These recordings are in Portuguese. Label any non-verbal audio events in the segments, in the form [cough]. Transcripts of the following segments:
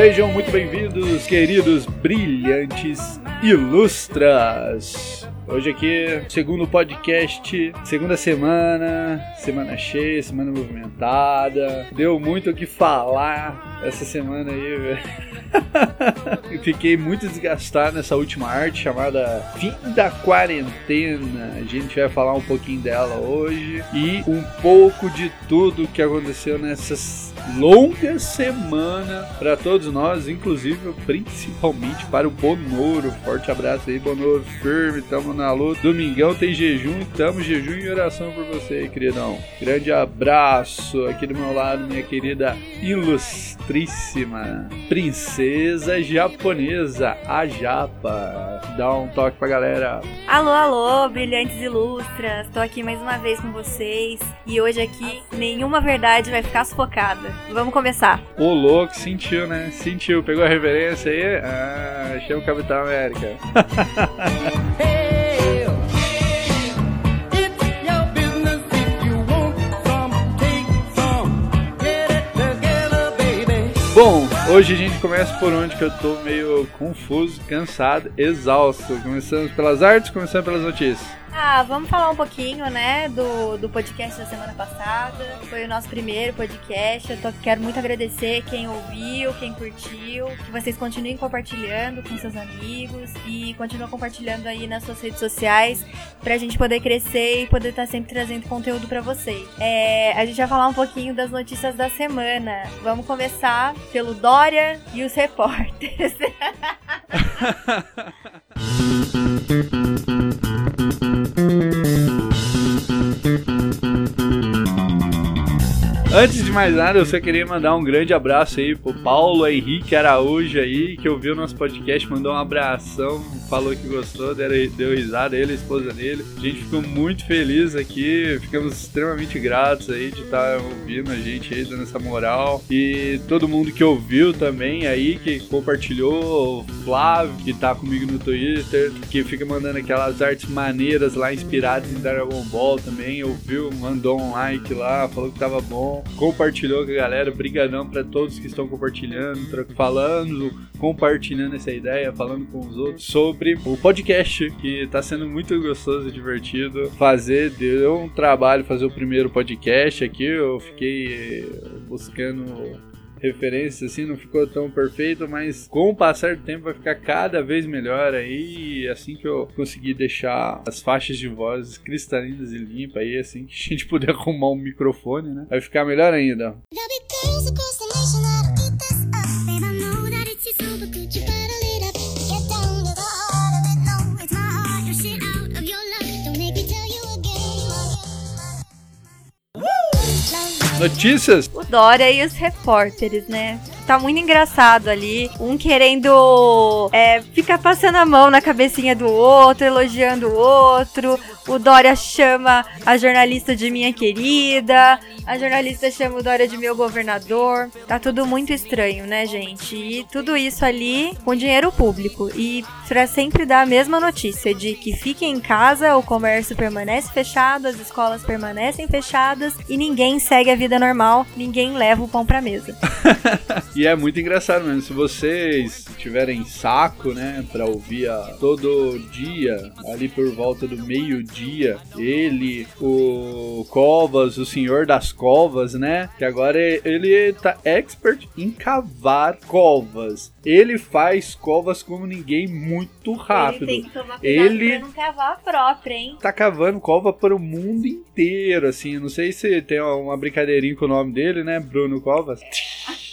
Sejam muito bem-vindos, queridos brilhantes ilustras. Hoje aqui, segundo podcast, segunda semana, semana cheia, semana movimentada. Deu muito o que falar essa semana aí, velho. [laughs] Fiquei muito desgastado nessa última arte chamada Fim da Quarentena. A gente vai falar um pouquinho dela hoje e um pouco de tudo que aconteceu nessas longa semana para todos nós, inclusive principalmente para o Bonoro. Forte abraço aí, Bonoro, firme, tamo na luta. Domingão tem jejum, tamo jejum e oração por você, queridão. Grande abraço aqui do meu lado, minha querida ilustríssima princesa japonesa, a Japa. Dá um toque pra galera. Alô, alô, brilhantes ilustras. Tô aqui mais uma vez com vocês e hoje aqui nenhuma verdade vai ficar sufocada. Vamos começar. O louco sentiu, né? Sentiu, pegou a reverência aí? Ah, achei o Capitão América. [laughs] Bom, hoje a gente começa por onde que eu tô meio confuso, cansado, exausto. Começamos pelas artes, começando pelas notícias. Ah, vamos falar um pouquinho, né, do, do podcast da semana passada. Foi o nosso primeiro podcast. Eu tô, quero muito agradecer quem ouviu, quem curtiu. Que vocês continuem compartilhando com seus amigos e continuem compartilhando aí nas suas redes sociais pra gente poder crescer e poder estar tá sempre trazendo conteúdo para vocês. É, a gente vai falar um pouquinho das notícias da semana. Vamos começar pelo Dória e os repórteres. [laughs] [laughs] Mm-hmm. Antes de mais nada, eu só queria mandar um grande abraço aí pro Paulo Henrique Araújo aí, que ouviu nosso podcast, mandou um abração, falou que gostou, deu, risada, ele, a esposa dele. A gente ficou muito feliz aqui, ficamos extremamente gratos aí de estar tá ouvindo a gente aí, dando essa moral. E todo mundo que ouviu também aí, que compartilhou, o Flávio, que tá comigo no Twitter, que fica mandando aquelas artes maneiras lá, inspiradas em Dragon Ball também, ouviu, mandou um like lá, falou que tava bom compartilhou com a galera. Brigadão para todos que estão compartilhando, falando, compartilhando essa ideia, falando com os outros sobre o podcast, que tá sendo muito gostoso e divertido fazer. Deu um trabalho fazer o primeiro podcast aqui, eu fiquei buscando referências, assim, não ficou tão perfeito, mas com o passar do tempo vai ficar cada vez melhor aí. Assim que eu conseguir deixar as faixas de voz cristalinas e limpas aí, assim que a gente puder [laughs] arrumar um microfone, né? Vai ficar melhor ainda. Notícias? Dória e os repórteres, né? Tá muito engraçado ali. Um querendo é, ficar passando a mão na cabecinha do outro, elogiando o outro. O Dória chama a jornalista de minha querida. A jornalista chama o Dória de meu governador. Tá tudo muito estranho, né, gente? E tudo isso ali com dinheiro público. E pra sempre dar a mesma notícia de que fiquem em casa, o comércio permanece fechado, as escolas permanecem fechadas e ninguém segue a vida normal, ninguém leva o pão pra mesa. [laughs] e é muito engraçado mesmo. Se vocês tiverem saco, né, pra ouvir a, todo dia, ali por volta do meio-dia, ele, o Covas, o senhor das covas, né, que agora ele tá expert em cavar covas. Ele faz covas como ninguém muito rápido. Ele tem que tomar cuidado ele pra não cavar a própria, hein? Tá cavando cova para o mundo inteiro, assim. Não sei se tem uma brincadeirinha com o nome dele, né? Bruno Covas.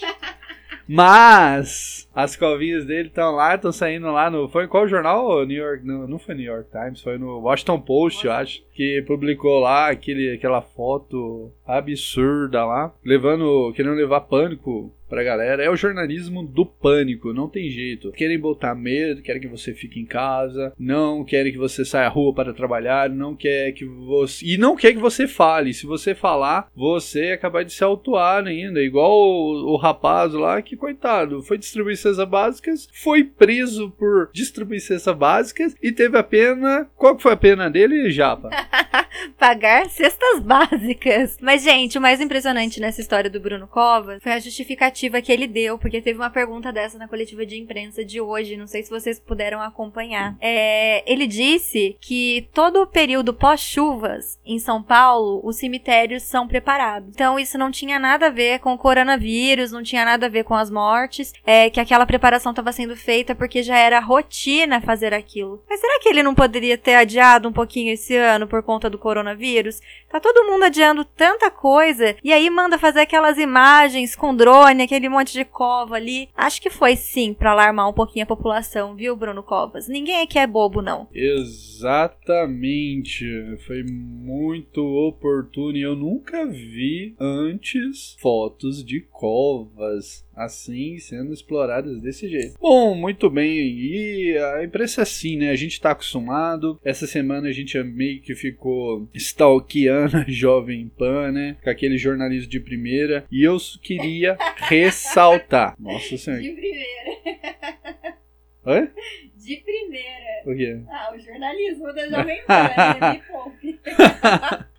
[laughs] Mas as covinhas dele estão lá, estão saindo lá no. Foi qual jornal? New York. Não, não foi New York Times, foi no Washington Post, eu acho. Que publicou lá aquele, aquela foto absurda lá, levando. querendo levar pânico pra galera. É o jornalismo do pânico, não tem jeito. Querem botar medo, querem que você fique em casa, não querem que você saia à rua para trabalhar, não quer que você. E não quer que você fale. Se você falar, você é capaz de se autuar ainda. Igual o, o rapaz lá que, coitado, foi distribuir cestas básicas, foi preso por distribuir cestas básicas e teve a pena. Qual que foi a pena dele, Japa? [laughs] Pagar cestas básicas. Mas, gente, o mais impressionante nessa história do Bruno Covas foi a justificativa que ele deu, porque teve uma pergunta dessa na coletiva de imprensa de hoje. Não sei se vocês puderam acompanhar. É, ele disse que todo o período pós-chuvas em São Paulo, os cemitérios são preparados. Então, isso não tinha nada a ver com o coronavírus, não tinha nada a ver com as mortes, é que aquela preparação estava sendo feita porque já era rotina fazer aquilo. Mas será que ele não poderia ter adiado um pouquinho esse ano por conta do coronavírus? Tá todo mundo adiando tanta coisa e aí manda fazer aquelas imagens com drone, aquele monte de cova ali. Acho que foi sim para alarmar um pouquinho a população, viu, Bruno Covas? Ninguém aqui é bobo, não. Exatamente. Foi muito oportuno e eu nunca vi antes fotos de covas assim sendo exploradas desse jeito. Bom, muito bem. E a imprensa é assim, né? A gente tá acostumado. Essa semana a gente meio que ficou stalkeando [laughs] a Jovem Pan, né? Com aquele jornalismo de primeira. E eu queria ressaltar. [laughs] Nossa Senhora. De primeira. Oi? De primeira. O quê? Ah, o jornalismo da Jovem [laughs] Pan, né? Me poupe.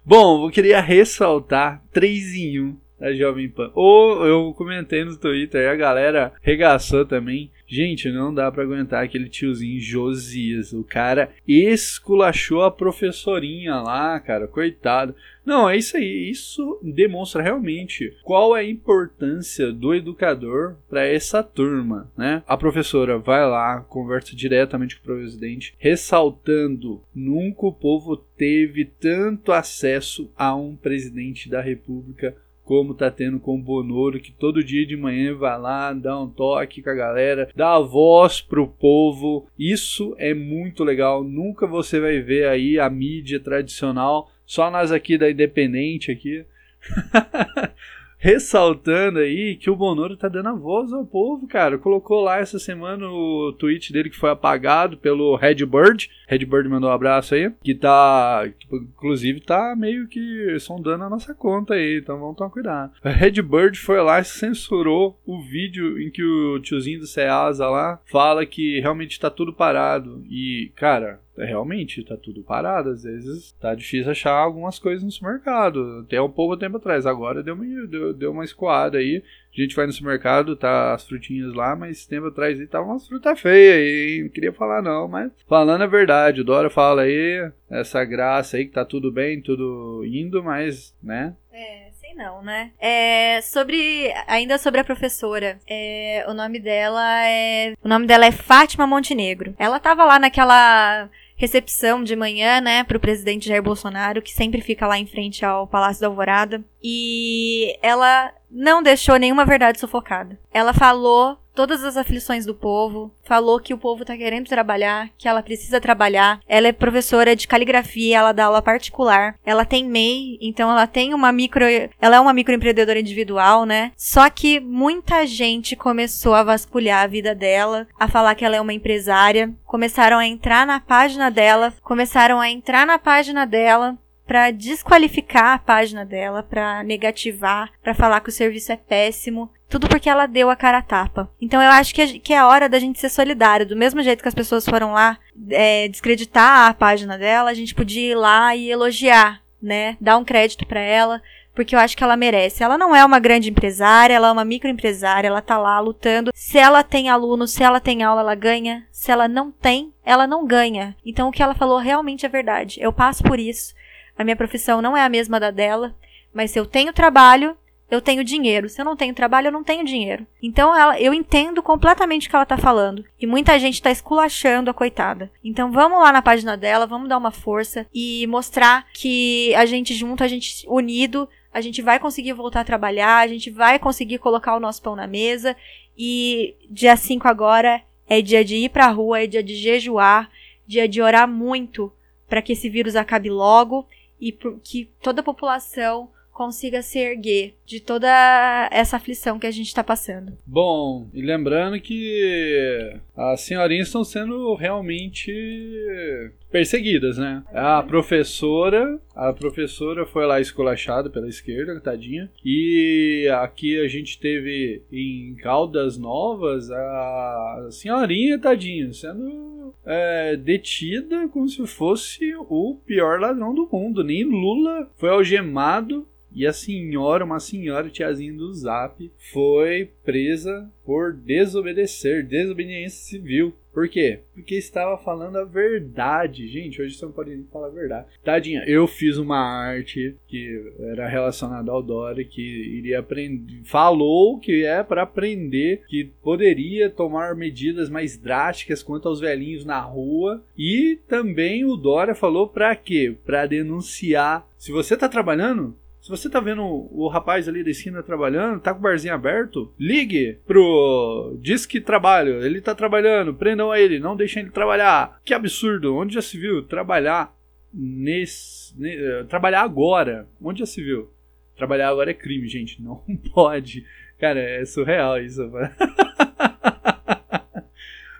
Bom, eu queria ressaltar três em um da Jovem Pan. Ou eu comentei no Twitter, a galera regaçou também. Gente, não dá para aguentar aquele tiozinho Josias. O cara esculachou a professorinha lá, cara, coitado. Não, é isso aí. Isso demonstra realmente qual é a importância do educador para essa turma, né? A professora vai lá, conversa diretamente com o presidente, ressaltando nunca o povo teve tanto acesso a um presidente da República como tá tendo com o Bonoro, que todo dia de manhã vai lá, dá um toque com a galera, dá a voz pro povo. Isso é muito legal. Nunca você vai ver aí a mídia tradicional, só nós aqui da Independente aqui. [laughs] ressaltando aí que o Bonoro tá dando a voz ao povo, cara. Colocou lá essa semana o tweet dele que foi apagado pelo Redbird. Redbird mandou um abraço aí. Que tá. Inclusive tá meio que sondando a nossa conta aí. Então vamos tomar cuidado. Redbird foi lá e censurou o vídeo em que o tiozinho do Ceasa lá fala que realmente tá tudo parado. E, cara, realmente tá tudo parado. Às vezes tá difícil achar algumas coisas no supermercado. Até um pouco tempo atrás. Agora deu uma, deu, deu uma escoada aí. A gente vai no supermercado, tá as frutinhas lá, mas tempo atrás aí tava umas frutas feias aí. Não queria falar não, mas falando a verdade, Dora fala aí, essa graça aí que tá tudo bem, tudo indo, mas, né? É, não, né? É, sobre, ainda sobre a professora, é, o nome dela é, o nome dela é Fátima Montenegro. Ela tava lá naquela recepção de manhã, né, pro presidente Jair Bolsonaro, que sempre fica lá em frente ao Palácio da Alvorada. E ela não deixou nenhuma verdade sufocada. Ela falou todas as aflições do povo, falou que o povo tá querendo trabalhar, que ela precisa trabalhar. Ela é professora de caligrafia, ela dá aula particular. Ela tem MEI, então ela tem uma micro, ela é uma microempreendedora individual, né? Só que muita gente começou a vasculhar a vida dela, a falar que ela é uma empresária, começaram a entrar na página dela, começaram a entrar na página dela para desqualificar a página dela, para negativar, para falar que o serviço é péssimo. Tudo porque ela deu a cara a tapa. Então eu acho que, é, que é a hora da gente ser solidário. Do mesmo jeito que as pessoas foram lá é, descreditar a página dela, a gente podia ir lá e elogiar, né? Dar um crédito para ela, porque eu acho que ela merece. Ela não é uma grande empresária, ela é uma microempresária, ela tá lá lutando. Se ela tem aluno, se ela tem aula, ela ganha. Se ela não tem, ela não ganha. Então o que ela falou realmente é verdade. Eu passo por isso. A minha profissão não é a mesma da dela, mas se eu tenho trabalho, eu tenho dinheiro. Se eu não tenho trabalho, eu não tenho dinheiro. Então ela, eu entendo completamente o que ela tá falando. E muita gente tá esculachando a coitada. Então vamos lá na página dela, vamos dar uma força e mostrar que a gente junto, a gente unido, a gente vai conseguir voltar a trabalhar, a gente vai conseguir colocar o nosso pão na mesa. E dia 5 agora é dia de ir pra rua, é dia de jejuar, dia de orar muito para que esse vírus acabe logo e que toda a população consiga se erguer de toda essa aflição que a gente está passando. Bom, e lembrando que as senhorinhas estão sendo realmente perseguidas, né? A professora, a professora foi lá esculachada pela esquerda, tadinha. E aqui a gente teve em Caldas Novas a senhorinha, tadinha, sendo é, detida como se fosse o pior ladrão do mundo. Nem Lula foi algemado e a senhora, uma senhora tiazinha do Zap, foi presa por desobedecer, desobediência civil. Por quê? Porque estava falando a verdade. Gente, hoje você não pode falar a verdade. Tadinha, eu fiz uma arte que era relacionada ao Dória, que iria aprender. Falou que é para aprender, que poderia tomar medidas mais drásticas quanto aos velhinhos na rua. E também o Dória falou para quê? Para denunciar. Se você tá trabalhando, se você tá vendo o rapaz ali da esquina trabalhando, tá com o barzinho aberto, ligue pro Disque Trabalho. Ele tá trabalhando, prendam ele, não deixem ele trabalhar. Que absurdo, onde já se viu trabalhar nesse. Ne, trabalhar agora? Onde já se viu? Trabalhar agora é crime, gente. [laughs] Não pode. Cara, é surreal isso. [laughs]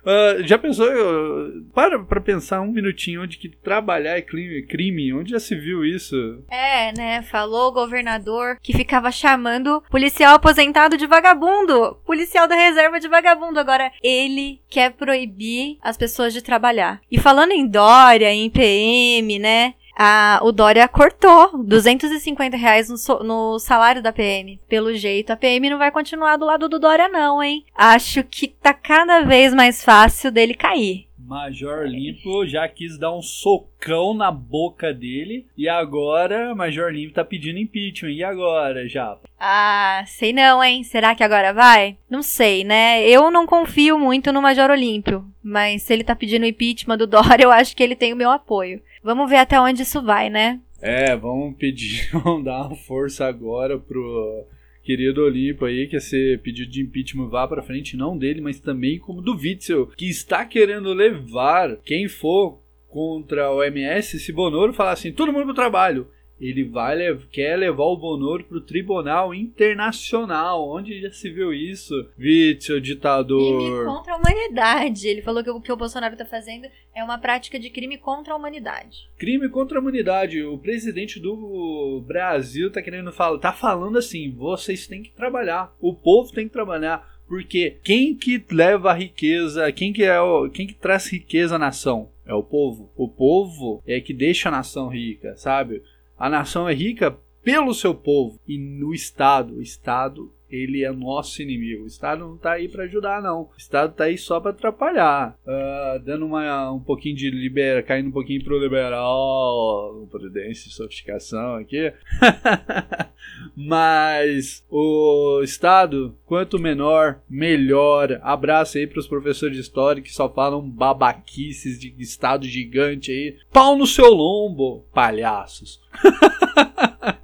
Uh, já pensou? Uh, para pra pensar um minutinho onde que trabalhar é crime, crime. Onde já se viu isso? É, né? Falou o governador que ficava chamando policial aposentado de vagabundo. Policial da reserva de vagabundo. Agora, ele quer proibir as pessoas de trabalhar. E falando em Dória, em PM, né? A, o Dória cortou 250 reais no, no, salário da PM. Pelo jeito, a PM não vai continuar do lado do Dória, não, hein? Acho que tá cada vez mais fácil dele cair. Major Limpo já quis dar um socão na boca dele e agora Major Limpo tá pedindo impeachment. E agora, já? Ah, sei não, hein? Será que agora vai? Não sei, né? Eu não confio muito no Major Olímpio, mas se ele tá pedindo impeachment do [laughs] Dória, eu acho que ele tem o meu apoio. Vamos ver até onde isso vai, né? É, vamos pedir, [laughs] vamos dar uma força agora pro querido Olimpo aí, que esse pedido de impeachment vá para frente, não dele, mas também como do Witzel, que está querendo levar quem for contra o MS, se Bonoro falar assim, todo mundo pro trabalho ele vai quer levar o Bonoro para o Tribunal Internacional. Onde já se viu isso? Vítor, ditador. Crime contra a humanidade. Ele falou que o que o Bolsonaro está fazendo é uma prática de crime contra a humanidade. Crime contra a humanidade. O presidente do Brasil tá querendo falar, tá falando assim: vocês têm que trabalhar, o povo tem que trabalhar. Porque quem que leva a riqueza, quem que é o, quem que traz riqueza à nação? É o povo. O povo é que deixa a nação rica, sabe? A nação é rica pelo seu povo e no Estado. O Estado ele é nosso inimigo. O Estado não está aí para ajudar, não. O Estado está aí só para atrapalhar. Uh, dando uma, um pouquinho de libera, caindo um pouquinho pro liberal, prudência e sofisticação aqui. [laughs] Mas o Estado, quanto menor, melhor. Abraço aí para os professores de história que só falam babaquices de Estado gigante aí. Pau no seu lombo, palhaços. [laughs]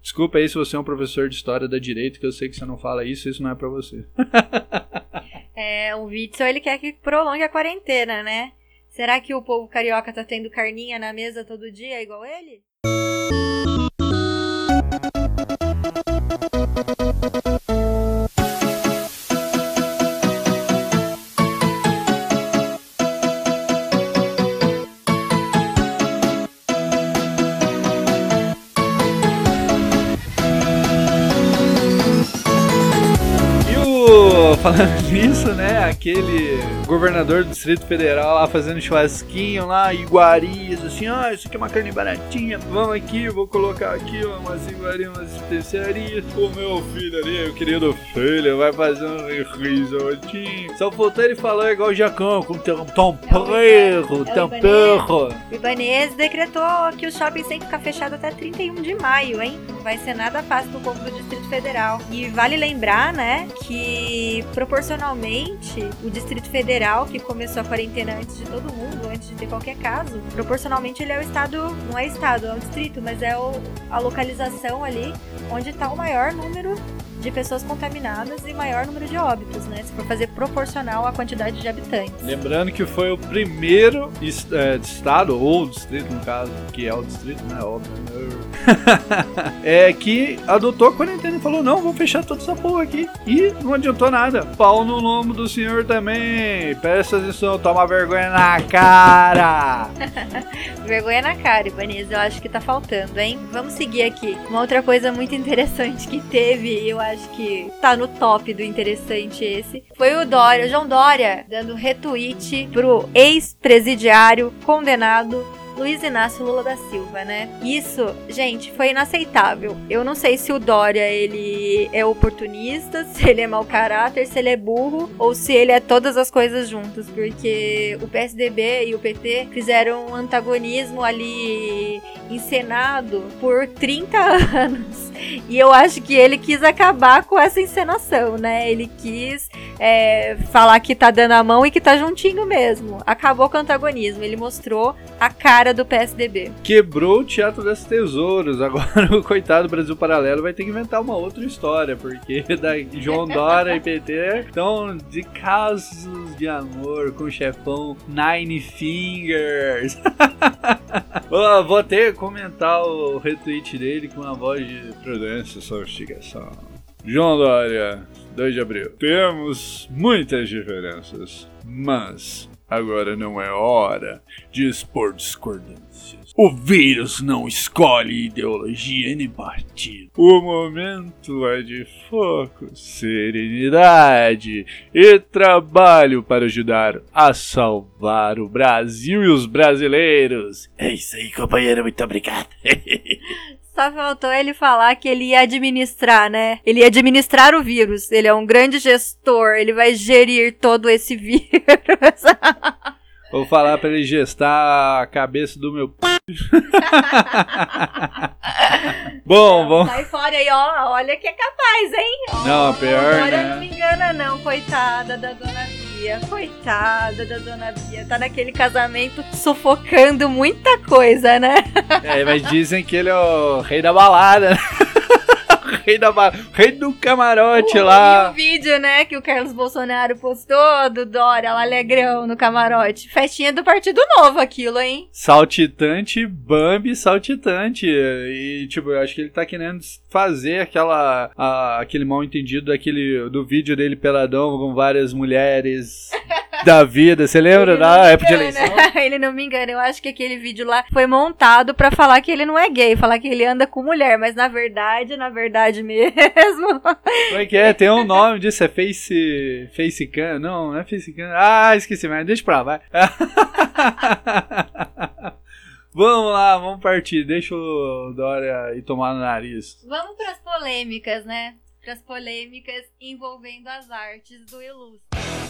Desculpa aí se você é um professor de história da direita, que eu sei que você não fala isso, isso não é para você. [laughs] é, o Witzel, ele quer que prolongue a quarentena, né? Será que o povo carioca tá tendo carninha na mesa todo dia igual ele? Falando [laughs] nisso, né? Aquele governador do Distrito Federal lá fazendo churrasquinho lá, iguarias, assim, ah, isso aqui é uma carne baratinha, vamos aqui, vou colocar aqui ó, umas iguarias, umas especiarias. O meu filho ali, o querido filho, vai fazer um risotinho. Só faltou ele falar igual o Jacão, com tempero, é tempero. O Ibanez decretou que o shopping tem que ficar fechado até 31 de maio, hein? Não vai ser nada fácil pro povo do Distrito Federal. E vale lembrar, né, que proporcionalmente, o Distrito Federal, que começou a quarentena antes de todo mundo, antes de ter qualquer caso, proporcionalmente ele é o estado, não é estado, é o distrito, mas é o, a localização ali onde está o maior número de pessoas contaminadas e maior número de óbitos, né? Se for fazer proporcional à quantidade de habitantes. Lembrando que foi o primeiro é, estado, ou distrito no caso, que é o distrito, né? Óbvio. Né? [laughs] é que adotou a quarentena e falou: não, vou fechar toda essa porra aqui. E não adiantou nada. Pau no lombo do senhor também. Peça atenção, toma vergonha na cara. [laughs] vergonha na cara, Ibanez. Eu acho que tá faltando, hein? Vamos seguir aqui. Uma outra coisa muito interessante que teve, eu acho que tá no top do interessante esse. Foi o Dória, o João Dória, dando retweet pro ex-presidiário condenado Luiz Inácio Lula da Silva, né? Isso, gente, foi inaceitável. Eu não sei se o Dória ele é oportunista, [laughs] se ele é mau caráter, se ele é burro ou se ele é todas as coisas juntas, porque o PSDB e o PT fizeram um antagonismo ali encenado por 30 [laughs] anos. E eu acho que ele quis acabar com essa encenação, né? Ele quis é, falar que tá dando a mão e que tá juntinho mesmo. Acabou com o antagonismo. Ele mostrou a cara do PSDB. Quebrou o Teatro das Tesouros. Agora [laughs] o coitado Brasil Paralelo vai ter que inventar uma outra história, porque [laughs] da João Dória e PT estão de casos de amor com o chefão Nine Fingers. [laughs] Vou até comentar o retweet dele com a voz de prudência sofisticação. João Dória, 2 de abril. Temos muitas diferenças, mas agora não é hora de expor discordâncias. O vírus não escolhe ideologia nem partido. O momento é de foco, serenidade e trabalho para ajudar a salvar o Brasil e os brasileiros. É isso aí, companheiro. Muito obrigado. [laughs] Só faltou ele falar que ele ia administrar, né? Ele ia administrar o vírus. Ele é um grande gestor. Ele vai gerir todo esse [laughs] vírus. Vou falar pra ele gestar a cabeça do meu. [laughs] Bom, vamos. Sai fora aí, ó. Olha que é capaz, hein? Não, pior, Agora né? não me engana, não. Coitada da dona Bia. Coitada da dona Bia. Tá naquele casamento sufocando muita coisa, né? É, mas dizem que ele é o rei da balada, né? [laughs] rei da rei do camarote E lá. o vídeo, né, que o Carlos Bolsonaro postou do Dória lá alegrão no camarote. Festinha do Partido Novo aquilo, hein? Saltitante, Bambi saltitante. E, tipo, eu acho que ele tá querendo fazer aquela. a- aquele mal entendido daquele, do vídeo dele peladão com várias mulheres [laughs] da vida. Você lembra da época de eleição? ele não me engana. Eu acho que aquele vídeo lá foi montado pra falar que ele não é gay, falar que ele anda com mulher, mas na verdade, na verdade mesmo. [laughs] Como é que é? Tem um nome disso, é Face. Facecam? Não, não é Facecam. Ah, esqueci, mas deixa pra lá, vai. [laughs] vamos lá, vamos partir. Deixa o Dória ir tomar no nariz. Vamos pras polêmicas, né? Pras polêmicas envolvendo as artes do Ilustre.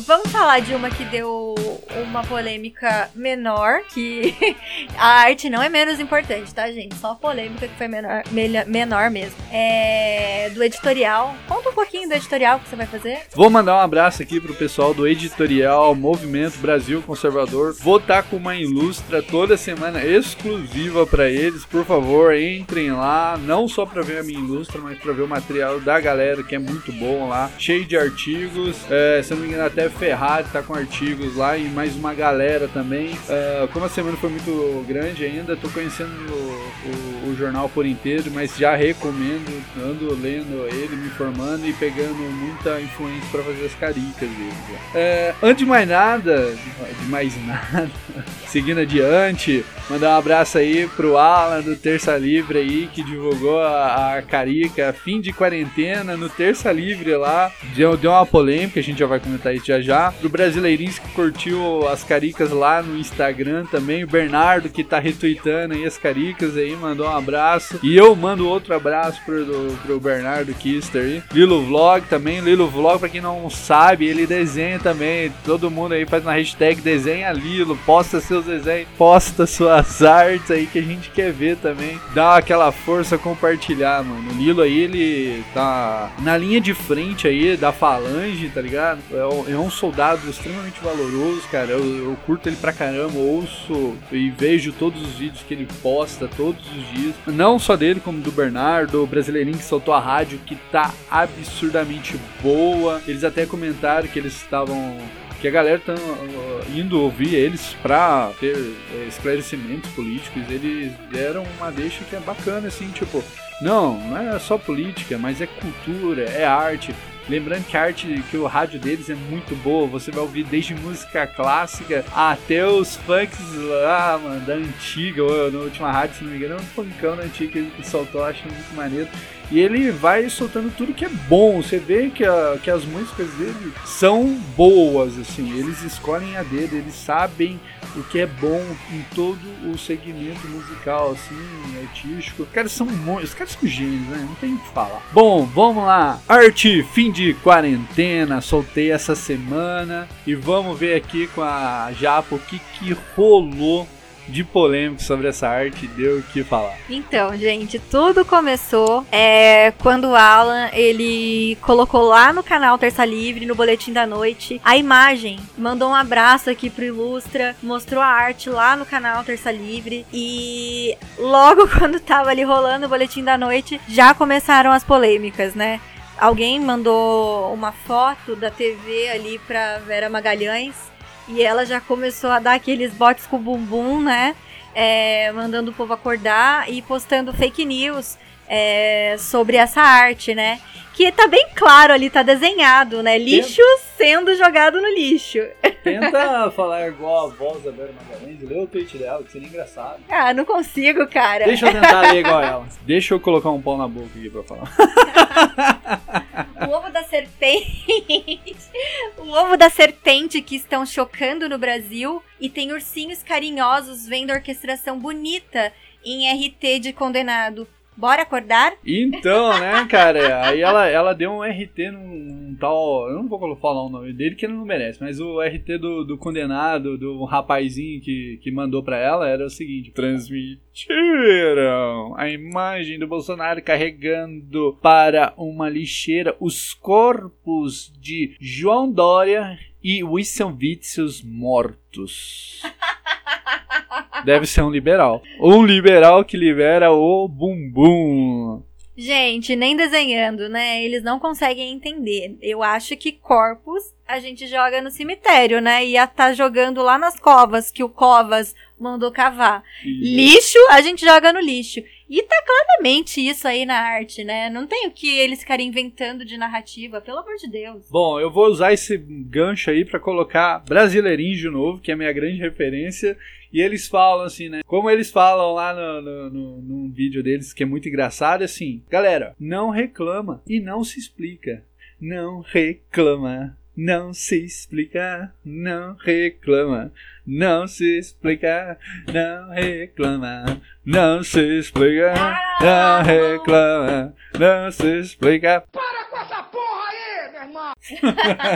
Vamos falar de uma que deu uma polêmica menor, que [laughs] a arte não é menos importante, tá, gente? Só a polêmica que foi menor, menor mesmo. É do editorial. Conta um pouquinho do editorial que você vai fazer. Vou mandar um abraço aqui pro pessoal do editorial Movimento Brasil Conservador. Vou estar com uma ilustra toda semana exclusiva para eles. Por favor, entrem lá, não só para ver a minha ilustra, mas para ver o material da galera que é muito bom lá, cheio de artigos. É, se não me engano, até Ferrari tá com artigos lá e mais uma galera também. É, como a semana foi muito grande ainda, tô conhecendo o, o- o jornal por inteiro, mas já recomendo, ando lendo ele, me informando e pegando muita influência para fazer as caricas dele. É, antes de mais nada, de mais nada, [laughs] seguindo adiante, mandar um abraço aí pro Alan do Terça Livre aí, que divulgou a, a carica fim de quarentena no Terça Livre lá. Deu, deu uma polêmica, a gente já vai comentar isso já já. Pro Brasileirinhos que curtiu as caricas lá no Instagram também. O Bernardo que tá retweetando aí as caricas aí, mandou um abraço. E eu mando outro abraço pro, do- pro Bernardo Kister aí. Lilo Vlog também. Lilo Vlog, pra quem não sabe, ele desenha também. Todo mundo aí faz uma hashtag desenha Lilo. Posta seus desenhos, posta suas artes aí que a gente quer ver também. Dá aquela força compartilhar, mano. O Lilo aí, ele tá na linha de frente aí da falange, tá ligado? É um, é soldado extremamente valoroso, cara. Eu, eu curto ele pra caramba, ouço e vejo todos os vídeos que ele posta todos os dias. Não só dele, como do Bernardo, o brasileirinho que soltou a rádio, que tá absurdamente boa. Eles até comentaram que eles estavam que a galera tá uh, indo ouvir eles pra ter eh, esclarecimentos políticos, eles deram uma deixa que é bacana, assim, tipo, não, não é só política, mas é cultura, é arte. Lembrando que a arte, que o rádio deles é muito boa. Você vai ouvir desde música clássica até os funks lá, mano, da antiga. Ou na última rádio, se não me engano, é um funkão da antiga que ele soltou, acho muito maneiro. E ele vai soltando tudo que é bom. Você vê que, a, que as músicas dele são boas, assim. Eles escolhem a dele, eles sabem o que é bom em todo o segmento musical, assim, artístico. Os caras são. Os caras são gênios, né? Não tem o que falar. Bom, vamos lá. Arte, fim de quarentena. Soltei essa semana. E vamos ver aqui com a Japa o que, que rolou de polêmica sobre essa arte deu o que falar. Então, gente, tudo começou é, quando o Alan ele colocou lá no canal Terça Livre, no Boletim da Noite, a imagem, mandou um abraço aqui pro Ilustra, mostrou a arte lá no canal Terça Livre e logo [laughs] quando tava ali rolando o Boletim da Noite, já começaram as polêmicas, né? Alguém mandou uma foto da TV ali pra Vera Magalhães e ela já começou a dar aqueles botes com o bumbum, né? É, mandando o povo acordar e postando fake news é, sobre essa arte, né? Que tá bem claro ali, tá desenhado, né? Lixo sendo jogado no lixo. Tenta [laughs] falar igual a voz da Vera Magalhães, lê o tweet dela, que seria engraçado. Ah, não consigo, cara. Deixa eu tentar ler igual [laughs] ela. Deixa eu colocar um pau na boca aqui pra falar. [laughs] o ovo da serpente. [laughs] o ovo da serpente que estão chocando no Brasil. E tem ursinhos carinhosos vendo a orquestração bonita em RT de condenado. Bora acordar? Então, né, cara, aí ela, ela deu um RT num, num, tal. Eu não vou falar o nome dele que ele não merece, mas o RT do, do condenado, do rapazinho que, que mandou pra ela, era o seguinte: transmitiram a imagem do Bolsonaro carregando para uma lixeira os corpos de João Dória e Wilson Witzel mortos. Deve ser um liberal. Um liberal que libera o bumbum. Gente, nem desenhando, né? Eles não conseguem entender. Eu acho que corpos a gente joga no cemitério, né? Ia tá jogando lá nas covas que o Covas mandou cavar. Lixo, a gente joga no lixo. E tá claramente isso aí na arte, né? Não tem o que eles ficarem inventando de narrativa, pelo amor de Deus. Bom, eu vou usar esse gancho aí para colocar Brasileirinho de novo, que é a minha grande referência. E eles falam assim, né? Como eles falam lá no, no, no, num vídeo deles, que é muito engraçado, é assim: galera, não reclama e não se explica. Não reclama. Não se explica, não reclama, não se explica, não reclama, não se explica, não reclama, não se explica. Para com essa porra aí, meu irmão!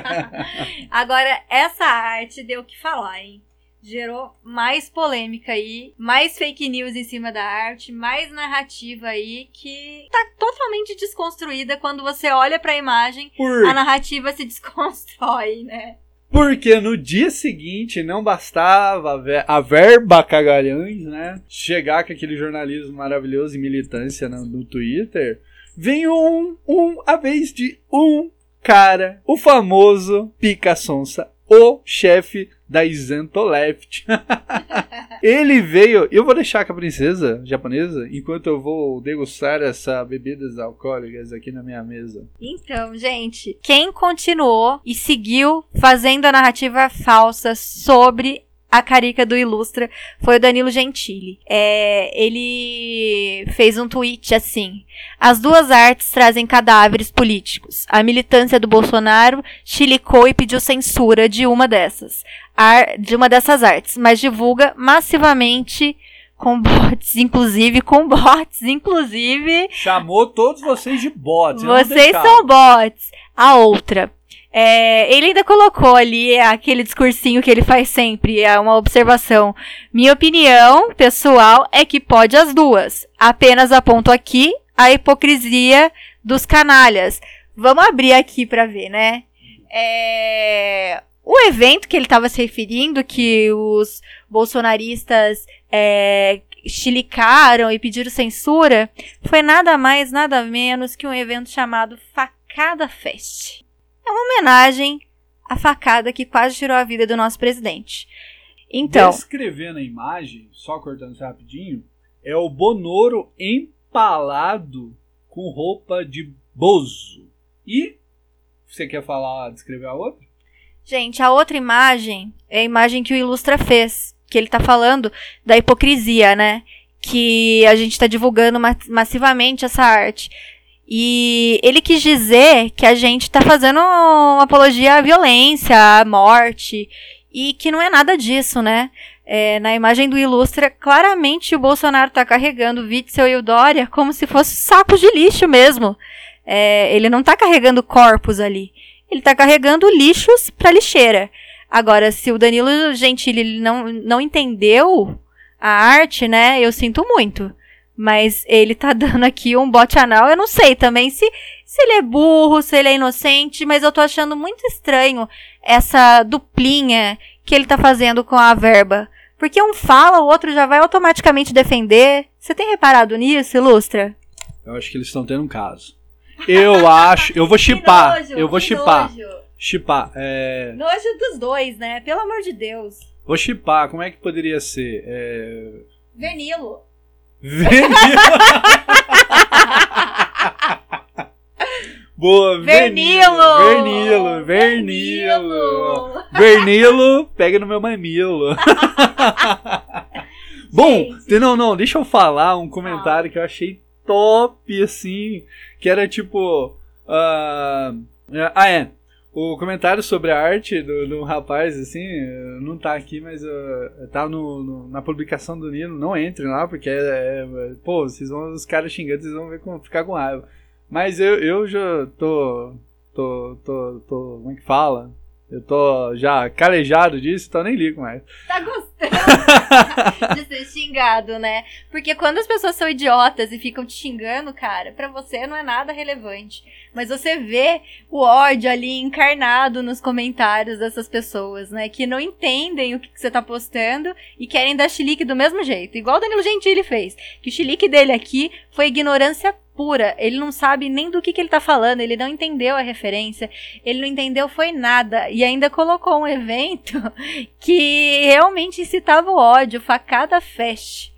[laughs] Agora, essa arte deu o que falar, hein? Gerou mais polêmica aí, mais fake news em cima da arte, mais narrativa aí que tá totalmente desconstruída quando você olha para a imagem, Por... a narrativa se [laughs] desconstrói, né? Porque no dia seguinte não bastava a verba cagalhães, né? Chegar com aquele jornalismo maravilhoso e militância no, no Twitter. Vem um, um, a vez de um cara, o famoso Pica Sonsa, o chefe da Isento Left. [laughs] ele veio. Eu vou deixar com a princesa japonesa enquanto eu vou degustar essa bebidas alcoólicas aqui na minha mesa. Então, gente, quem continuou e seguiu fazendo a narrativa falsa sobre a carica do Ilustra foi o Danilo Gentili. É, ele fez um tweet assim: As duas artes trazem cadáveres políticos. A militância do Bolsonaro chilicou e pediu censura de uma dessas, ar, de uma dessas artes, mas divulga massivamente com bots, inclusive com bots, inclusive. Chamou todos vocês de bots. Vocês são bots. A outra. É, ele ainda colocou ali aquele discursinho que ele faz sempre, é uma observação. Minha opinião pessoal é que pode as duas. Apenas aponto aqui a hipocrisia dos canalhas. Vamos abrir aqui para ver, né? É, o evento que ele estava se referindo, que os bolsonaristas é, chilicaram e pediram censura, foi nada mais, nada menos que um evento chamado Facada Fest. É uma homenagem à facada que quase tirou a vida do nosso presidente. Então. Descrevendo a imagem, só cortando isso rapidinho, é o Bonoro empalado com roupa de bozo. E você quer falar, descrever a outra? Gente, a outra imagem é a imagem que o Ilustra fez, que ele tá falando da hipocrisia, né? Que a gente tá divulgando ma massivamente essa arte. E ele quis dizer que a gente tá fazendo uma apologia à violência, à morte, e que não é nada disso, né? É, na imagem do Ilustra, claramente o Bolsonaro tá carregando o Witzel e o Dória como se fossem sacos de lixo mesmo. É, ele não tá carregando corpos ali ele tá carregando lixos pra lixeira. Agora, se o Danilo Gentili não, não entendeu a arte, né, eu sinto muito. Mas ele tá [laughs] dando aqui um bote anal. Eu não sei também se, se ele é burro, se ele é inocente, mas eu tô achando muito estranho essa duplinha que ele tá fazendo com a verba. Porque um fala, o outro já vai automaticamente defender. Você tem reparado nisso, Ilustra? Eu acho que eles estão tendo um caso. Eu [laughs] acho. Eu vou chipar. Eu vou chipar. Chipar. É... Nojo dos dois, né? Pelo amor de Deus. Vou chipar. Como é que poderia ser? É... Venilo. Venilo. [laughs] Boa, Vernilo! Vernilo, Vernilo. Vernilo, pega no meu mamilo. [laughs] Bom, não, não, deixa eu falar um comentário que eu achei top, assim, que era tipo. Uh, ah, é. O comentário sobre a arte do, do rapaz, assim, não tá aqui, mas uh, tá no, no, na publicação do Nino. Não entre lá, porque é, é, Pô, vocês vão, os caras xingando, vocês vão ver como, ficar com raiva. Mas eu, eu já tô. Tô. tô. tô como é que fala? Eu tô já calejado disso, então nem ligo mais. Tá gostando [laughs] de ser xingado, né? Porque quando as pessoas são idiotas e ficam te xingando, cara, para você não é nada relevante. Mas você vê o ódio ali encarnado nos comentários dessas pessoas, né? Que não entendem o que, que você tá postando e querem dar chilique do mesmo jeito. Igual o Danilo Gentili fez. Que o chilique dele aqui foi ignorância pura. Ele não sabe nem do que, que ele tá falando, ele não entendeu a referência, ele não entendeu foi nada. E ainda colocou um [laughs] evento que realmente incitava o ódio, facada fest.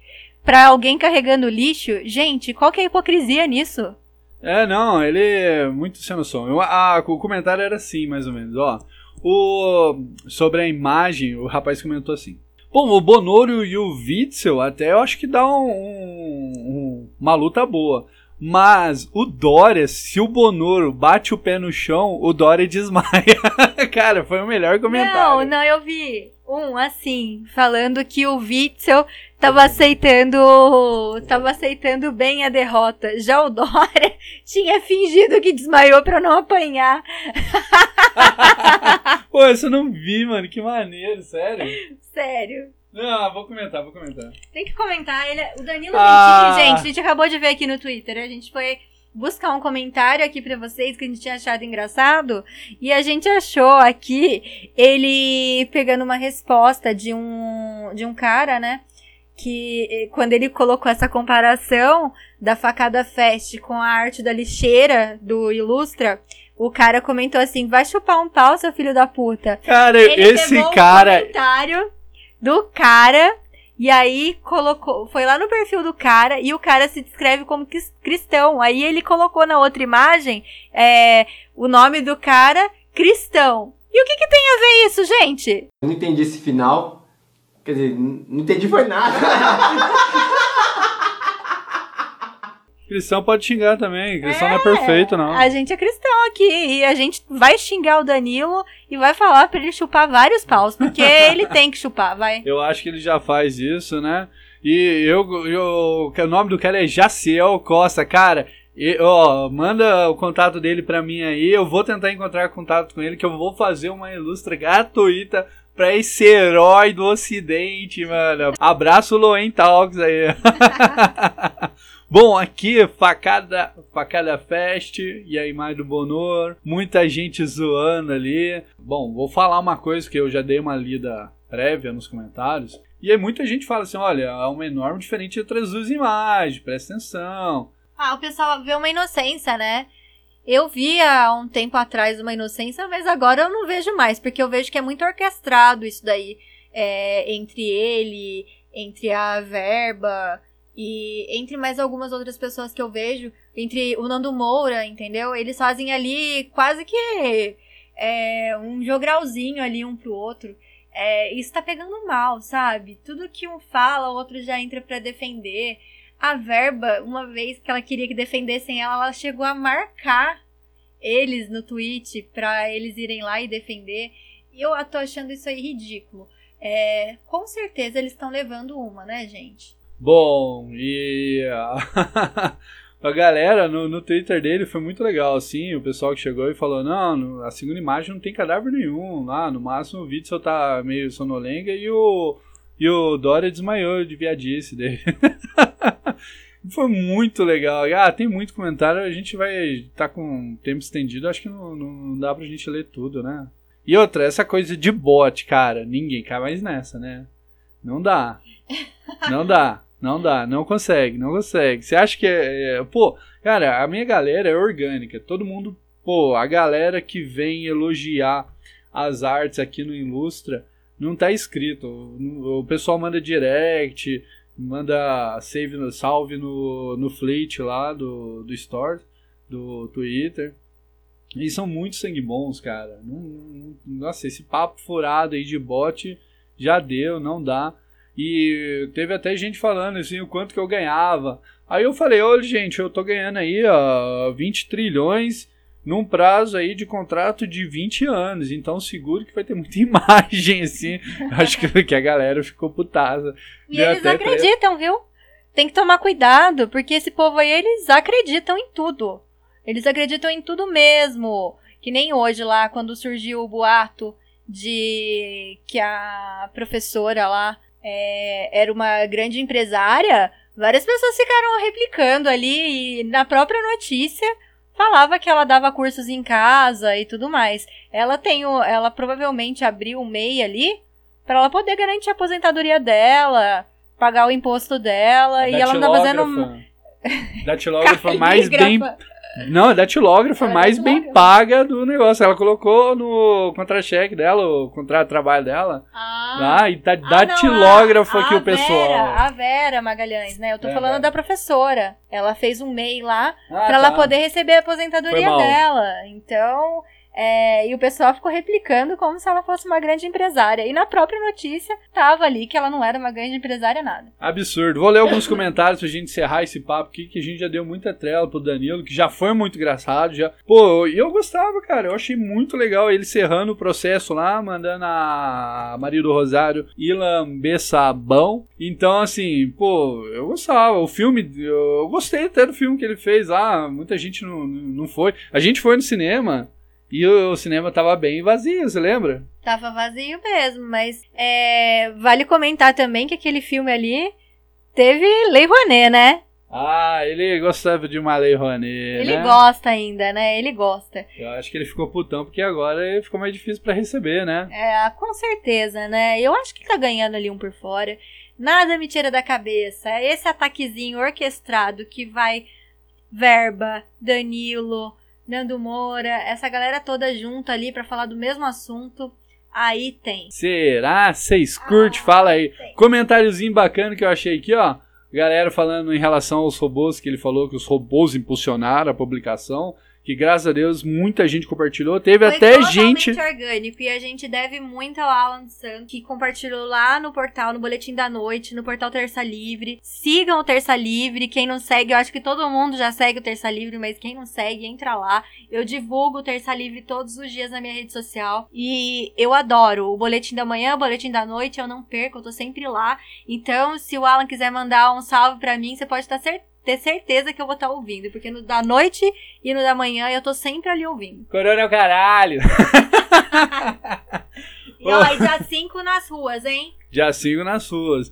Pra alguém carregando lixo, gente, qual que é a hipocrisia nisso? É, não, ele é muito sem noção. O comentário era assim, mais ou menos, ó. O, sobre a imagem, o rapaz comentou assim. Bom, o Bonoro e o Witzel até eu acho que dá um, um, uma luta boa. Mas o Dória, se o Bonoro bate o pé no chão, o Dória desmaia. [laughs] Cara, foi o melhor comentário. Não, não, eu vi um assim, falando que o Witzel tava aceitando. tava aceitando bem a derrota. Já o Dória [laughs] tinha fingido que desmaiou pra não apanhar. [laughs] Pô, essa eu não vi, mano. Que maneiro, sério. Sério. Não, vou comentar, vou comentar. Tem que comentar. Ele, é, o Danilo ah. Gentili, gente, a gente acabou de ver aqui no Twitter. A gente foi buscar um comentário aqui para vocês que a gente tinha achado engraçado. E a gente achou aqui ele pegando uma resposta de um, de um cara, né? Que eh, quando ele colocou essa comparação da facada fest com a arte da lixeira do Ilustra, o cara comentou assim: vai chupar um pau, seu filho da puta. Cara, ele esse cara. Um comentário do cara. E aí colocou, foi lá no perfil do cara e o cara se descreve como cristão. Aí ele colocou na outra imagem é, o nome do cara cristão. E o que, que tem a ver isso, gente? Eu não entendi esse final. Quer dizer, não entendi foi nada. [laughs] Cristão pode xingar também. Cristão é, não é perfeito, não. A gente é cristão aqui. E a gente vai xingar o Danilo e vai falar pra ele chupar vários paus. Porque [laughs] ele tem que chupar, vai. Eu acho que ele já faz isso, né? E eu, eu, o nome do cara é Jaciel Costa, cara. E, ó, manda o contato dele pra mim aí. Eu vou tentar encontrar contato com ele, que eu vou fazer uma ilustra gratuita pra esse herói do ocidente, mano. Abraço Loen Talks aí. [laughs] Bom, aqui facada, facada fest e a imagem do Bonor, muita gente zoando ali. Bom, vou falar uma coisa que eu já dei uma lida prévia nos comentários. E aí muita gente fala assim, olha, há uma enorme diferença entre as duas imagens, presta atenção. Ah, o pessoal vê uma inocência, né? Eu via há um tempo atrás uma inocência, mas agora eu não vejo mais, porque eu vejo que é muito orquestrado isso daí. É, entre ele, entre a verba, E entre mais algumas outras pessoas que eu vejo, entre o Nando Moura, entendeu? Eles fazem ali quase que é, um jogralzinho ali um pro outro. É, isso tá pegando mal, sabe? Tudo que um fala, o outro já entra para defender. A verba, uma vez que ela queria que defendessem ela, ela chegou a marcar eles no tweet para eles irem lá e defender. E eu tô achando isso aí ridículo. É, com certeza eles estão levando uma, né, gente? Bom, e a, [laughs] a galera no, no Twitter dele foi muito legal, assim, o pessoal que chegou e falou, não, a segunda imagem não tem cadáver nenhum, lá, no máximo o vídeo só tá meio sonolenga e o, e o Dória desmaiou de viadice dele. [laughs] Foi muito legal. Ah, tem muito comentário. A gente vai estar tá com tempo estendido. Acho que não, não dá pra gente ler tudo, né? E outra, essa coisa de bot, cara. Ninguém cai mais nessa, né? Não dá. Não dá. Não dá. Não consegue. Não consegue. Você acha que é, é. Pô, cara, a minha galera é orgânica. Todo mundo. Pô, a galera que vem elogiar as artes aqui no Ilustra não tá escrito. O pessoal manda direct manda save no, salve no, no Fleet lá do, do Store, do Twitter. E são muito sangue bons, cara. Não, não, nossa, esse papo furado aí de bot já deu, não dá. E teve até gente falando assim o quanto que eu ganhava. Aí eu falei, olha gente, eu tô ganhando aí ó, 20 trilhões num prazo aí de contrato de 20 anos. Então seguro que vai ter muita [laughs] imagem, assim. Acho que, que a galera ficou putada. E Deu eles acreditam, viu? Tem que tomar cuidado, porque esse povo aí, eles acreditam em tudo. Eles acreditam em tudo mesmo. Que nem hoje lá, quando surgiu o boato de que a professora lá é, era uma grande empresária, várias pessoas ficaram replicando ali e na própria notícia falava que ela dava cursos em casa e tudo mais. Ela tem o, ela provavelmente abriu o MEI ali para ela poder garantir a aposentadoria dela, pagar o imposto dela a e ela não tá fazendo [laughs] datilógrafa mais bem não, a datilógrafa é mais bem paga do negócio. Ela colocou no contra-cheque dela, o contrato de trabalho dela. Ah, ah e tá ah, datilógrafa aqui o pessoal. Vera, a Vera Magalhães, né? Eu tô é, falando é. da professora. Ela fez um MEI lá ah, pra tá. ela poder receber a aposentadoria dela. Então, é, e o pessoal ficou replicando como se ela fosse uma grande empresária. E na própria notícia tava ali que ela não era uma grande empresária nada. Absurdo. Vou ler alguns comentários pra gente encerrar esse papo aqui, que a gente já deu muita trela pro Danilo, que já foi muito engraçado. Já... Pô, e eu gostava, cara. Eu achei muito legal ele cerrando o processo lá, mandando a Maria do Rosário ir lamber sabão. Então, assim, pô, eu gostava. O filme, eu gostei até do filme que ele fez lá. Muita gente não, não foi. A gente foi no cinema. E o cinema tava bem vazio, você lembra? Tava vazio mesmo, mas é, vale comentar também que aquele filme ali teve Lei Rouanet, né? Ah, ele gostava de uma Lei Rouanet, Ele né? gosta ainda, né? Ele gosta. Eu acho que ele ficou putão porque agora ficou mais difícil para receber, né? É, com certeza, né? Eu acho que tá ganhando ali um por fora. Nada me tira da cabeça. Esse ataquezinho orquestrado que vai verba, Danilo, Nando Moura, essa galera toda junto ali para falar do mesmo assunto. Aí tem. Será? Vocês curtem? Ah, Fala aí. Tem. Comentáriozinho bacana que eu achei aqui, ó. Galera falando em relação aos robôs, que ele falou que os robôs impulsionaram a publicação que graças a Deus muita gente compartilhou. Teve Foi até gente. orgânico e a gente deve muito ao Alan Santos, que compartilhou lá no portal, no Boletim da Noite, no portal Terça Livre. Sigam o Terça Livre. Quem não segue, eu acho que todo mundo já segue o Terça Livre, mas quem não segue, entra lá. Eu divulgo o Terça Livre todos os dias na minha rede social. E eu adoro o Boletim da Manhã, o Boletim da Noite, eu não perco, eu tô sempre lá. Então, se o Alan quiser mandar um salve para mim, você pode estar certo ter certeza que eu vou estar tá ouvindo. Porque no da noite e no da manhã eu tô sempre ali ouvindo. Corona é o caralho! [laughs] e ó, [laughs] dia 5 nas ruas, hein? Dia 5 nas ruas.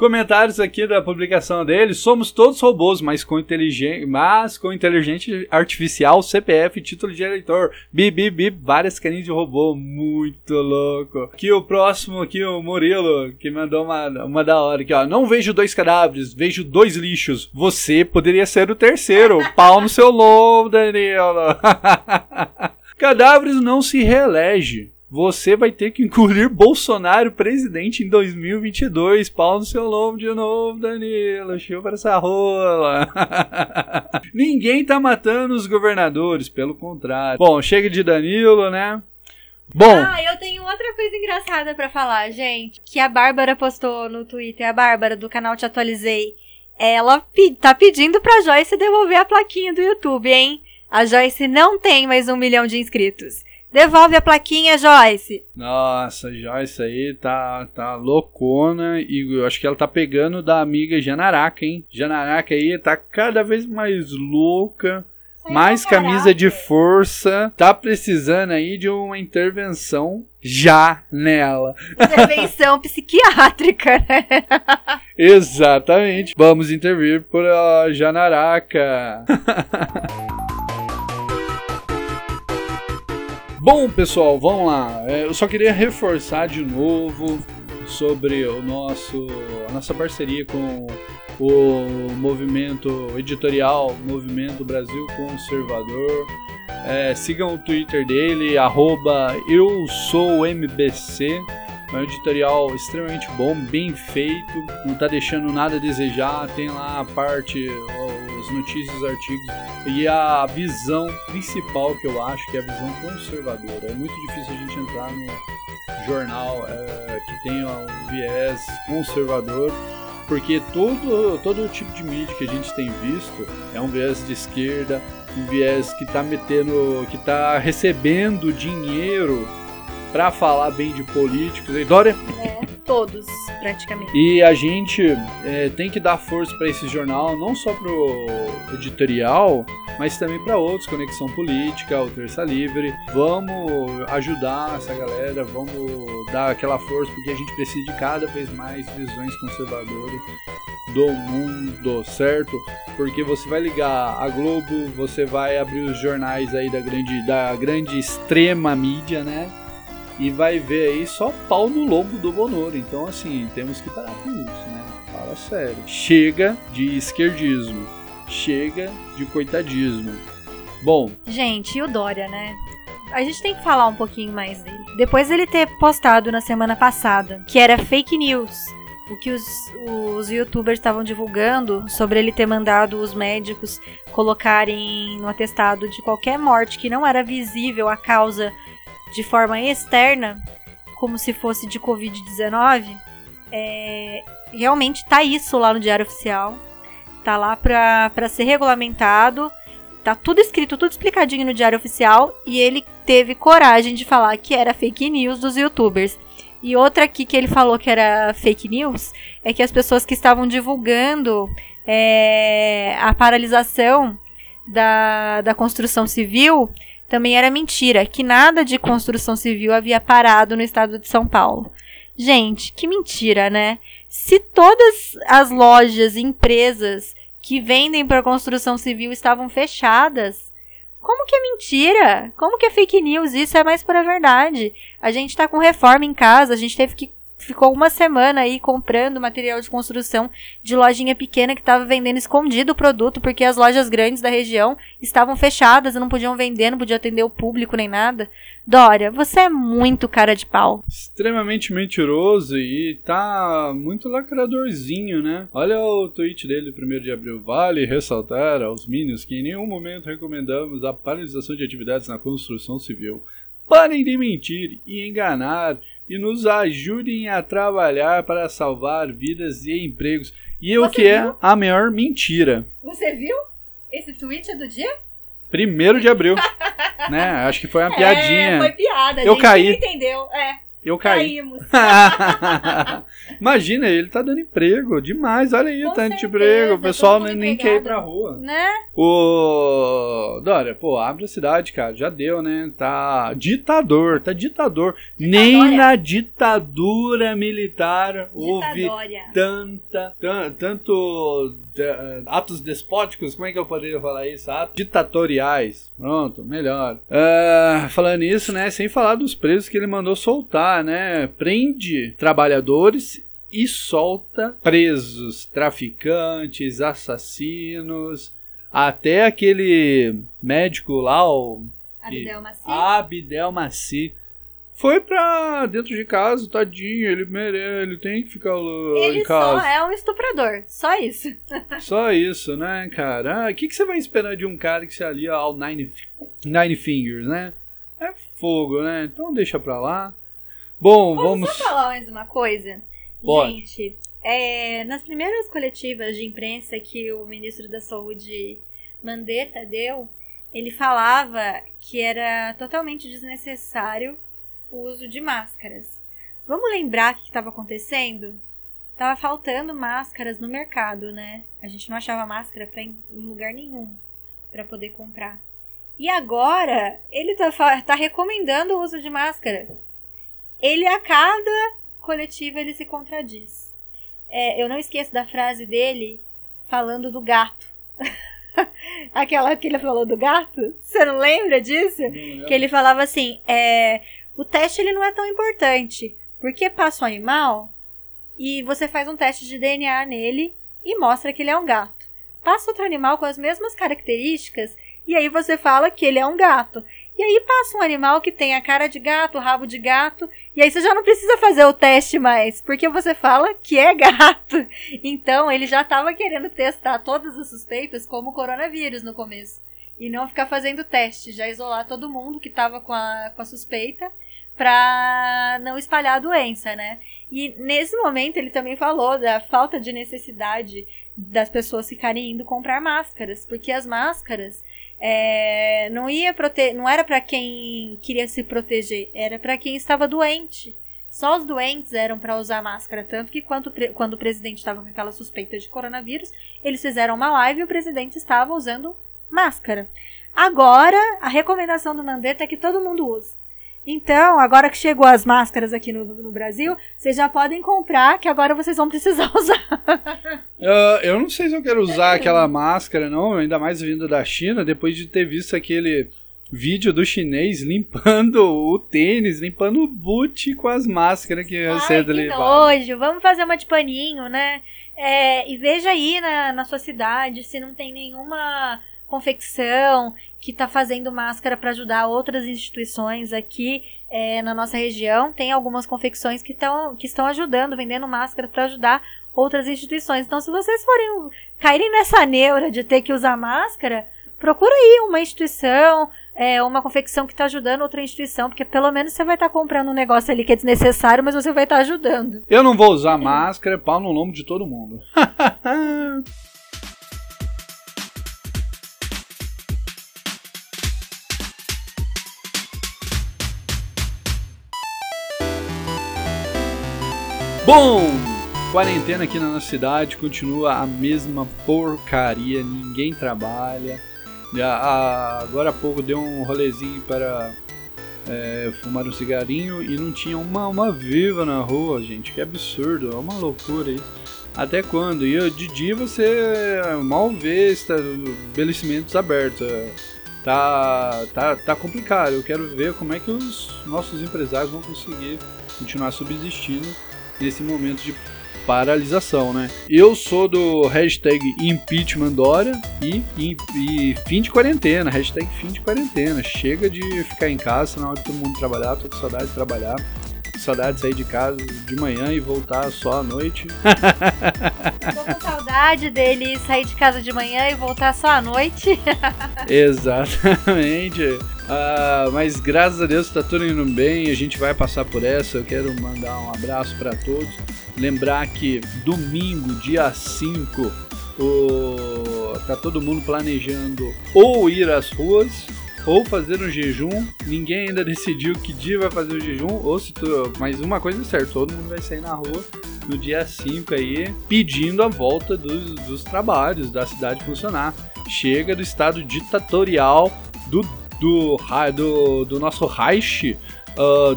Comentários aqui da publicação dele: somos todos robôs, mas com inteligente, mas com inteligente artificial, CPF, título de eleitor, bip, bip, bip, várias carinhas de robô, muito louco. Aqui o próximo, aqui o Murilo, que mandou uma, uma da hora aqui, ó. Não vejo dois cadáveres, vejo dois lixos. Você poderia ser o terceiro. [laughs] Pau no seu lobo, Danilo. [laughs] Cadáveres não se reelege. Você vai ter que engolir Bolsonaro presidente em 2022. Pau no seu lombo de novo, Danilo. Chupa essa rola. [laughs] Ninguém tá matando os governadores, pelo contrário. Bom, chega de Danilo, né? Bom, Ah, eu tenho outra coisa engraçada pra falar, gente. Que a Bárbara postou no Twitter, a Bárbara do canal Te Atualizei. Ela tá pedindo pra Joyce devolver a plaquinha do YouTube, hein? A Joyce não tem mais um milhão de inscritos. Devolve a plaquinha, Joyce. nossa, Joyce aí tá, tá loucona e eu acho que ela tá pegando da amiga Janaraca, hein? Janaraca aí tá cada vez mais louca. mais camisa de força, tá precisando aí de uma intervenção já nela. Intervenção [laughs] psiquiátrica, né? Exatamente. Vamos intervir por a Janaraca. [laughs] Bom, pessoal, vamos lá. É, Eu só queria reforçar de novo sobre o nosso a nossa parceria com o movimento editorial Movimento Brasil Conservador. É, sigam o Twitter dele, arroba eu sou MBC. É um editorial extremamente bom, bem feito, não tá deixando nada a desejar. Tem lá a parte, notícias, os artigos e a visão principal que eu acho que é a visão conservadora. É muito difícil a gente entrar no jornal é, que tenha um viés conservador porque todo, todo tipo de mídia que a gente tem visto é um viés de esquerda, um viés que tá metendo, que tá recebendo dinheiro para falar bem de políticos. E Dória, Todos, praticamente. e a gente é, tem que dar força para esse jornal, não só pro editorial, mas também para outros, Conexão Política, o Terça Livre. Vamos ajudar essa galera, vamos dar aquela força, porque a gente precisa de cada vez mais visões conservadoras do mundo, certo? Porque você vai ligar a Globo, você vai abrir os jornais aí da grande, da grande extrema mídia, né? E vai ver aí só pau no lombo do Bonoro. Então, assim, temos que parar com isso, né? Fala sério. Chega de esquerdismo. Chega de coitadismo. Bom, Gente, e o Dória, né? A gente tem que falar um pouquinho mais dele. Depois dele ter postado na semana passada que era fake news, o que os, os youtubers estavam divulgando sobre ele ter mandado os médicos colocarem no atestado de qualquer morte que não era visível a causa de forma externa, como se fosse de Covid-19, é, realmente tá isso lá no Diário Oficial. Tá lá pra ser regulamentado. Tá tudo escrito, tudo explicadinho no Diário Oficial. E ele teve coragem de falar que era fake news dos youtubers. E outra aqui que ele falou que era fake news é que as pessoas que estavam divulgando é, a paralisação da, da construção civil também era mentira, que nada de construção civil havia parado no estado de São Paulo. Gente, que mentira, né? Se todas as lojas e empresas que vendem para construção civil estavam fechadas, como que é mentira? Como que é fake news? Isso é mais para verdade. A gente tá com reforma em casa, a gente teve que ficou uma semana aí comprando material de construção de lojinha pequena que estava vendendo escondido o produto porque as lojas grandes da região estavam fechadas e não podiam vender, não podiam atender o público nem nada. Dória, você é muito cara de pau. extremamente mentiroso e tá muito lacradorzinho, né? Olha o tweet dele, 1 de abril. Vale ressaltar aos Minions que em nenhum momento recomendamos a paralisação de atividades na construção civil. Parem de mentir e enganar e nos ajudem a trabalhar para salvar vidas e empregos. E o que é viu? a maior mentira. Você viu? Esse tweet é do dia? 1 de abril. [laughs] né? Acho que foi uma piadinha. É, foi piada. Eu gente. caí. Entendeu? É, Eu caí. caímos. [laughs] Imagina, ele tá dando emprego demais. Olha aí o Com tanto de certeza, emprego. O pessoal nem, mundo nem quer ir pra rua. né? O Dória, pô, abre a cidade, cara. Já deu, né? Tá ditador, tá ditador. Nem Ditadória. na ditadura militar houve Ditadória. tanta, tan- tanto eh, atos despóticos, como é que eu poderia falar isso? Atos ditatoriais. Pronto, melhor. Ah, falando nisso, né? Sem falar dos presos que ele mandou soltar, né? Prende trabalhadores e solta presos, traficantes, assassinos, até aquele médico lá, o Abdel Maci. Abdel Maci foi pra dentro de casa, tadinho, ele merece, ele tem que ficar uh, Ele em casa. só é um estuprador, só isso. [laughs] Só isso, né, cara? Ah, O que, que você vai esperar de um cara que se alia ao Nine, Nine Fingers, né? É fogo, né? Então deixa pra lá. Bom, vamos. Posso só falar mais uma coisa? Pode. Gente, é, nas primeiras coletivas de imprensa que o ministro da Saúde Mandetta deu, ele falava que era totalmente desnecessário o uso de máscaras. Vamos lembrar o que estava acontecendo? Tava faltando máscaras no mercado, né? A gente não achava máscara pra em lugar nenhum para poder comprar. E agora ele tá, tá recomendando o uso de máscara. Ele a cada coletiva ele se contradiz. É, eu não esqueço da frase dele falando do gato. [laughs] Aquela que ele falou do gato? Você não lembra disso? Que ele falava assim: é, o teste ele não é tão importante, porque passa um animal e você faz um teste de DNA nele e mostra que ele é um gato. Passa outro animal com as mesmas características e aí você fala que ele é um gato. E aí passa um animal que tem a cara de gato, o rabo de gato, e aí você já não precisa fazer o teste mais, porque você fala que é gato. [laughs] Então ele já estava querendo testar todas as suspeitas como coronavírus no começo. E não ficar fazendo teste, já isolar todo mundo que estava com a, com a suspeita para não espalhar a doença, né? E nesse momento ele também falou da falta de necessidade das pessoas ficarem indo comprar máscaras, porque as máscaras é, não ia prote não era para quem queria se proteger, era para quem estava doente. Só os doentes eram para usar máscara, tanto que quando, quando o presidente estava com aquela suspeita de coronavírus, eles fizeram uma live e o presidente estava usando máscara. Agora, a recomendação do Mandetta é que todo mundo use. Então, agora que chegou as máscaras aqui no, no Brasil, vocês já podem comprar, que agora vocês vão precisar [laughs] usar. Ah, eu não sei se eu quero usar aquela máscara, não, ainda mais vindo da China, depois de ter visto aquele vídeo do chinês limpando o tênis, limpando o boot com as máscaras que ia Ai, ser que nojo. Vamos fazer uma de paninho, né? É, e veja aí na, na sua cidade se não tem nenhuma confecção que está fazendo máscara para ajudar outras instituições aqui é, na nossa região. Tem algumas confecções que, tão, que estão ajudando, vendendo máscara para ajudar outras instituições. Então, se vocês forem caírem nessa neura de ter que usar máscara, procura aí uma instituição, é, uma confecção que está ajudando outra instituição, porque pelo menos você vai estar comprando um negócio ali que é desnecessário, mas você vai estar ajudando. Eu não vou usar máscara, pau no lombo de todo mundo. [laughs] Bom, quarentena aqui na nossa cidade continua a mesma porcaria, ninguém trabalha. Agora há pouco deu um rolezinho para é, fumar um cigarinho e não tinha uma, uma viva na rua, gente. Que absurdo, é uma loucura isso. Até quando? E de dia você mal vê estabelecimentos abertos. é, Tá, tá, tá complicado. Eu quero ver como é que os nossos empresários vão conseguir continuar subsistindo nesse momento de paralisação, né? Eu sou do hashtag impeachment Dória e, e, e fim de quarentena, hashtag fim de quarentena. Chega de ficar em casa na hora de todo mundo trabalhar, tô com saudade de trabalhar. Saudade de sair de casa de manhã e voltar só à noite. [laughs] Tô com saudade dele sair de casa de manhã e voltar só à noite. [laughs] Exatamente. Ah, mas graças a Deus tá tudo indo bem. A gente vai passar por essa. Eu quero mandar um abraço para todos. Lembrar que domingo, dia 5, o... tá todo mundo planejando ou ir às ruas ou fazer um jejum. Ninguém ainda [laughs] decidiu que dia vai fazer o jejum. Ou se tu... Mas uma coisa é certa, todo mundo vai sair na rua no dia 5 aí, pedindo a volta dos, dos trabalhos, da cidade funcionar. Chega do estado ditatorial do, do, do, do nosso Reich,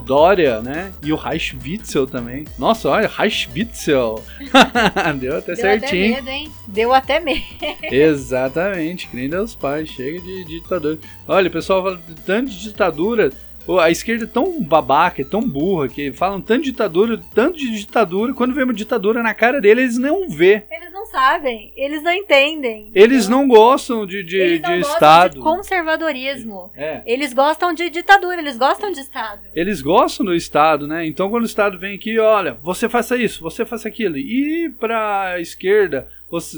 Dória, né? E o Reich Witzel também. Nossa, olha, Reich Witzel. [laughs] Deu até Deu certinho. até medo, hein? Deu até medo. [laughs] Exatamente, que nem Deus Pai, chega de, de ditadura. Olha, o pessoal fala de tanto de ditadura. A esquerda é tão babaca, é tão burra, que falam tanto de ditadura, tanto de ditadura, quando vê uma ditadura na cara dele, eles não vê. Eles não sabem, eles não entendem. Eles não gostam de, de, Eles não de gostam Estado. de conservadorismo. É. Eles gostam de ditadura, eles gostam de Estado. Eles gostam do Estado, né? Então quando o Estado vem aqui, olha, você faça isso, você faça aquilo. E pra esquerda, você,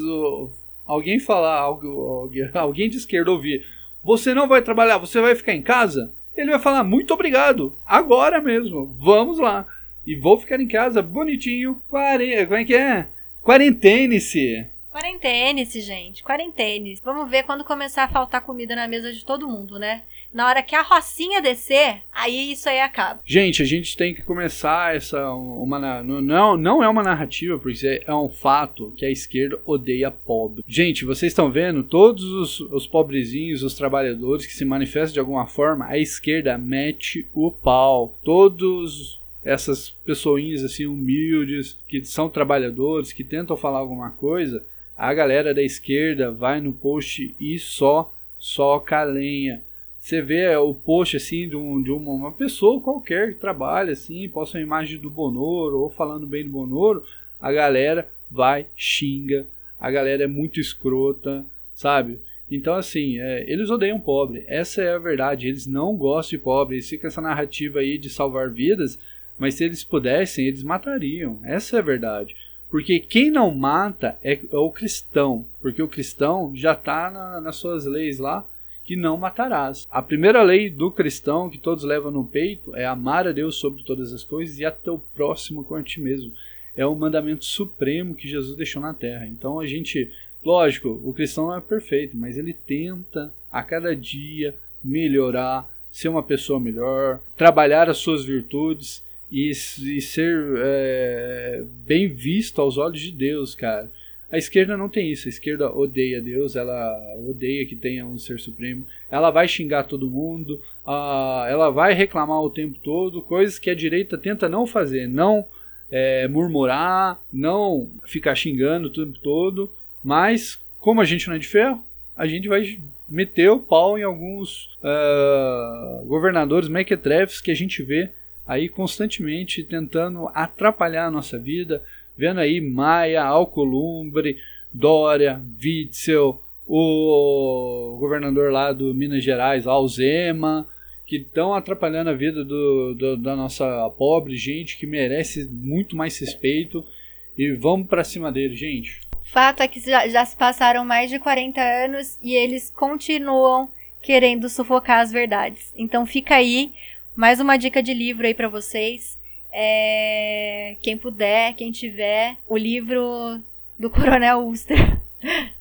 alguém falar, alguém, [laughs] alguém de esquerda ouvir, você não vai trabalhar, você vai ficar em casa, ele vai falar, muito obrigado, agora mesmo, vamos lá. E vou ficar em casa bonitinho, quare... como é que é? Quarentene-se. Quarentene-se, gente. Quarentene. Vamos ver quando começar a faltar comida na mesa de todo mundo, né? Na hora que a rocinha descer, aí isso aí acaba. Gente, a gente tem que começar essa uma não não é uma narrativa, porque é um fato que a esquerda odeia pobre. Gente, vocês estão vendo todos os, os pobrezinhos, os trabalhadores que se manifestam de alguma forma, a esquerda mete o pau. Todos essas pessoinhas assim humildes que são trabalhadores, que tentam falar alguma coisa, a galera da esquerda vai no post e só soca a lenha. Você vê o post assim de, um, de uma, uma pessoa qualquer que trabalha assim, posta uma imagem do Bonoro ou falando bem do Bonoro, a galera vai, xinga, a galera é muito escrota, sabe? Então, assim, é, eles odeiam pobre, essa é a verdade, eles não gostam de pobre, eles ficam essa narrativa aí de salvar vidas, mas se eles pudessem, eles matariam, essa é a verdade. Porque quem não mata é, é o cristão, porque o cristão já está na, nas suas leis lá, que não matarás. A primeira lei do cristão que todos levam no peito é amar a Deus sobre todas as coisas e a teu próximo com a ti mesmo. É o mandamento supremo que Jesus deixou na terra. Então a gente, lógico, o cristão não é perfeito, mas ele tenta a cada dia melhorar, ser uma pessoa melhor, trabalhar as suas virtudes e, e ser é, bem visto aos olhos de Deus, cara. A esquerda não tem isso. A esquerda odeia Deus, ela odeia que tenha um ser supremo. Ela vai xingar todo mundo, ela vai reclamar o tempo todo, coisas que a direita tenta não fazer, não é, murmurar, não ficar xingando o tempo todo. Mas, como a gente não é de ferro, a gente vai meter o pau em alguns ah, governadores mequetrefes que a gente vê aí constantemente tentando atrapalhar a nossa vida, vendo aí Maia, Alcolumbre, Dória, Witzel, o governador lá do Minas Gerais, Alzema, que estão atrapalhando a vida do, do- da nossa pobre gente que merece muito mais respeito e vamos pra cima dele, gente. Fato é que já, já se passaram mais de 40 anos e eles continuam querendo sufocar as verdades. Então fica aí mais uma dica de livro aí pra vocês. É, Quem puder, quem tiver, o livro do [laughs] Coronel Uster.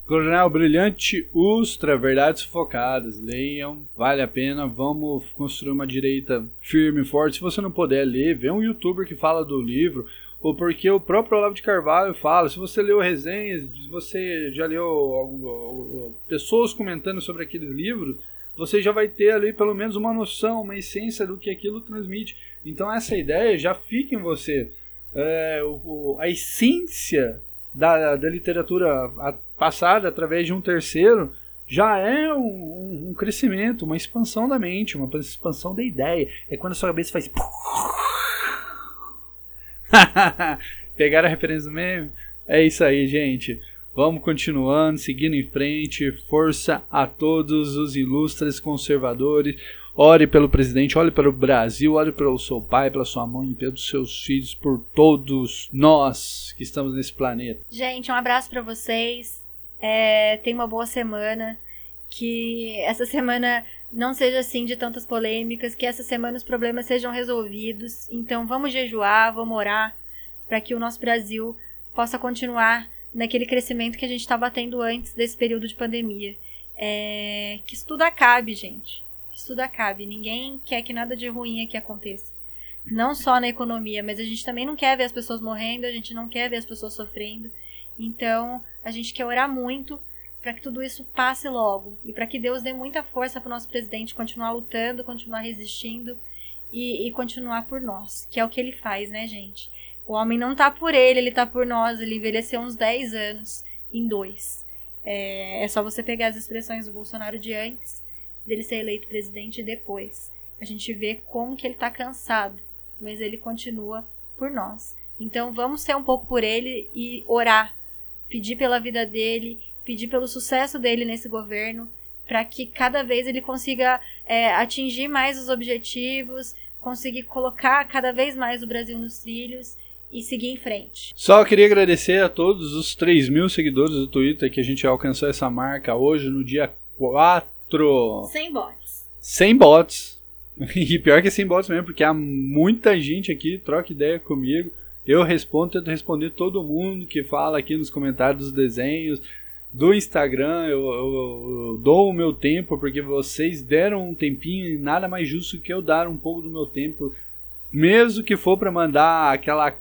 Coronel Brilhante Ustra, Verdades Sufocadas. Leiam, vale a pena. Vamos construir uma direita firme e forte. Se você não puder ler, vê um youtuber que fala do livro. Ou porque o próprio Olavo de Carvalho fala. Se você leu resenhas, se você já leu pessoas comentando sobre aqueles livros, você já vai ter ali pelo menos uma noção, uma essência do que aquilo transmite. Então essa ideia já fica em você. É, o- a essência da, da literatura passada através de um terceiro já é um, um- um crescimento, uma expansão da mente, uma expansão da ideia. É quando a sua cabeça faz. [laughs] Pegaram a referência do meme? É isso aí, gente. Vamos continuando, seguindo em frente. Força a todos os ilustres conservadores. Ore pelo presidente, ore pelo Brasil, ore pelo seu pai, pela sua mãe, pelos seus filhos, por todos nós que estamos nesse planeta. Gente, um abraço pra vocês. É, tenha uma boa semana. Que essa semana não seja assim de tantas polêmicas. Que essa semana os problemas sejam resolvidos. Então vamos jejuar, vamos orar para que o nosso Brasil possa continuar naquele crescimento que a gente está batendo antes desse período de pandemia. É, que isso tudo acabe, gente. Que isso tudo acabe. Ninguém quer que nada de ruim aqui aconteça. Não só na economia, mas a gente também não quer ver as pessoas morrendo, a gente não quer ver as pessoas sofrendo. Então, a gente quer orar muito para que tudo isso passe logo e para que Deus dê muita força para o nosso presidente continuar lutando, continuar resistindo e, e continuar por nós, que é o que ele faz, né, gente? O homem não tá por ele, ele tá por nós. Ele envelheceu uns 10 anos em dois. É, é só você pegar as expressões do Bolsonaro de antes dele ser eleito presidente e depois. A gente vê como que ele tá cansado, mas ele continua por nós. Então vamos ser um pouco por ele e orar pedir pela vida dele, pedir pelo sucesso dele nesse governo, para que cada vez ele consiga é, atingir mais os objetivos, conseguir colocar cada vez mais o Brasil nos trilhos e seguir em frente. Só queria agradecer a todos os 3 mil seguidores do Twitter que a gente alcançou essa marca hoje, no dia 4. Sem bots. Sem bots. [laughs] E pior que sem bots mesmo, porque há muita gente aqui, troca ideia comigo. Eu respondo, tento responder todo mundo que fala aqui nos comentários dos desenhos, do Instagram, eu, eu, eu, dou o meu tempo, porque vocês deram um tempinho e nada mais justo que eu dar um pouco do meu tempo, mesmo que for para mandar aquela,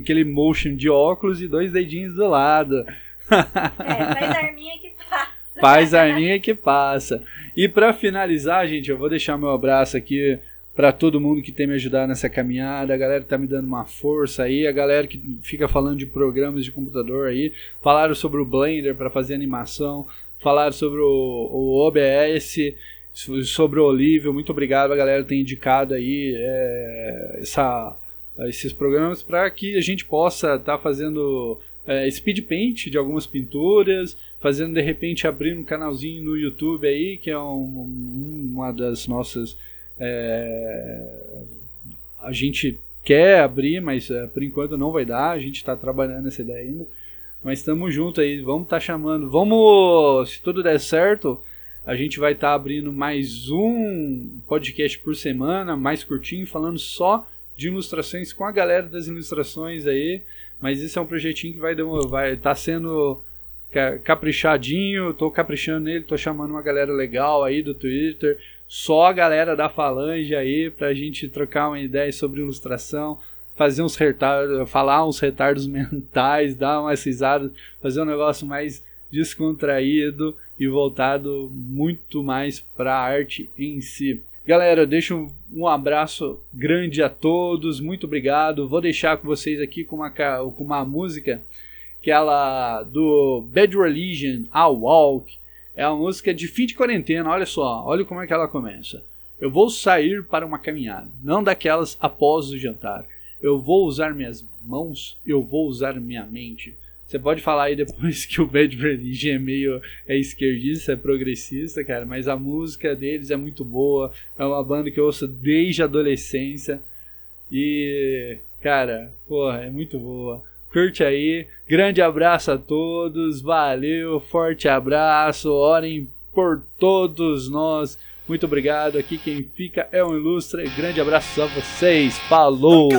aquele motion de óculos e dois dedinhos do lado. É, faz arminha que passa. Faz arminha que passa. E para finalizar, gente, eu vou deixar meu abraço aqui para todo mundo que tem me ajudado nessa caminhada, a galera que tá me dando uma força aí, a galera que fica falando de programas de computador aí, falaram sobre o Blender para fazer animação, falaram sobre o, o OBS, sobre o Olívio, muito obrigado a galera que tem indicado aí é, essa, esses programas para que a gente possa estar tá fazendo é, speed paint de algumas pinturas, fazendo de repente abrir um canalzinho no YouTube aí, que é um, uma das nossas é, a gente quer abrir, mas é, por enquanto não vai dar. A gente está trabalhando nessa ideia ainda. Mas estamos juntos aí, vamos estar tá chamando. Vamos, se tudo der certo, a gente vai estar tá abrindo mais um podcast por semana, mais curtinho, falando só de ilustrações com a galera das ilustrações aí. Mas esse é um projetinho que vai vai tá sendo caprichadinho, tô caprichando nele, tô chamando uma galera legal aí do Twitter só a galera da Falange aí pra gente trocar uma ideia sobre ilustração, fazer uns retardos, falar uns retardos [laughs] mentais, dar umas risadas, fazer um negócio mais descontraído e voltado muito mais para a arte em si. Galera, deixo um abraço grande a todos, muito obrigado. Vou deixar com vocês aqui com uma, com uma música que ela do Bad Religion, A Walk é uma música de fim de quarentena, olha só, olha como é que ela começa. Eu vou sair para uma caminhada, não daquelas após o jantar. Eu vou usar minhas mãos, eu vou usar minha mente. Você pode falar aí depois [laughs] que o Bad Religion é meio é esquerdista, é progressista, cara, mas a música deles é muito boa. É uma banda que eu ouço desde a adolescência. E, cara, porra, é muito boa curte aí. Grande abraço a todos, valeu, forte abraço, orem por todos nós. Muito obrigado. Aqui quem fica é o Ilustre. Grande abraço a vocês. Falou!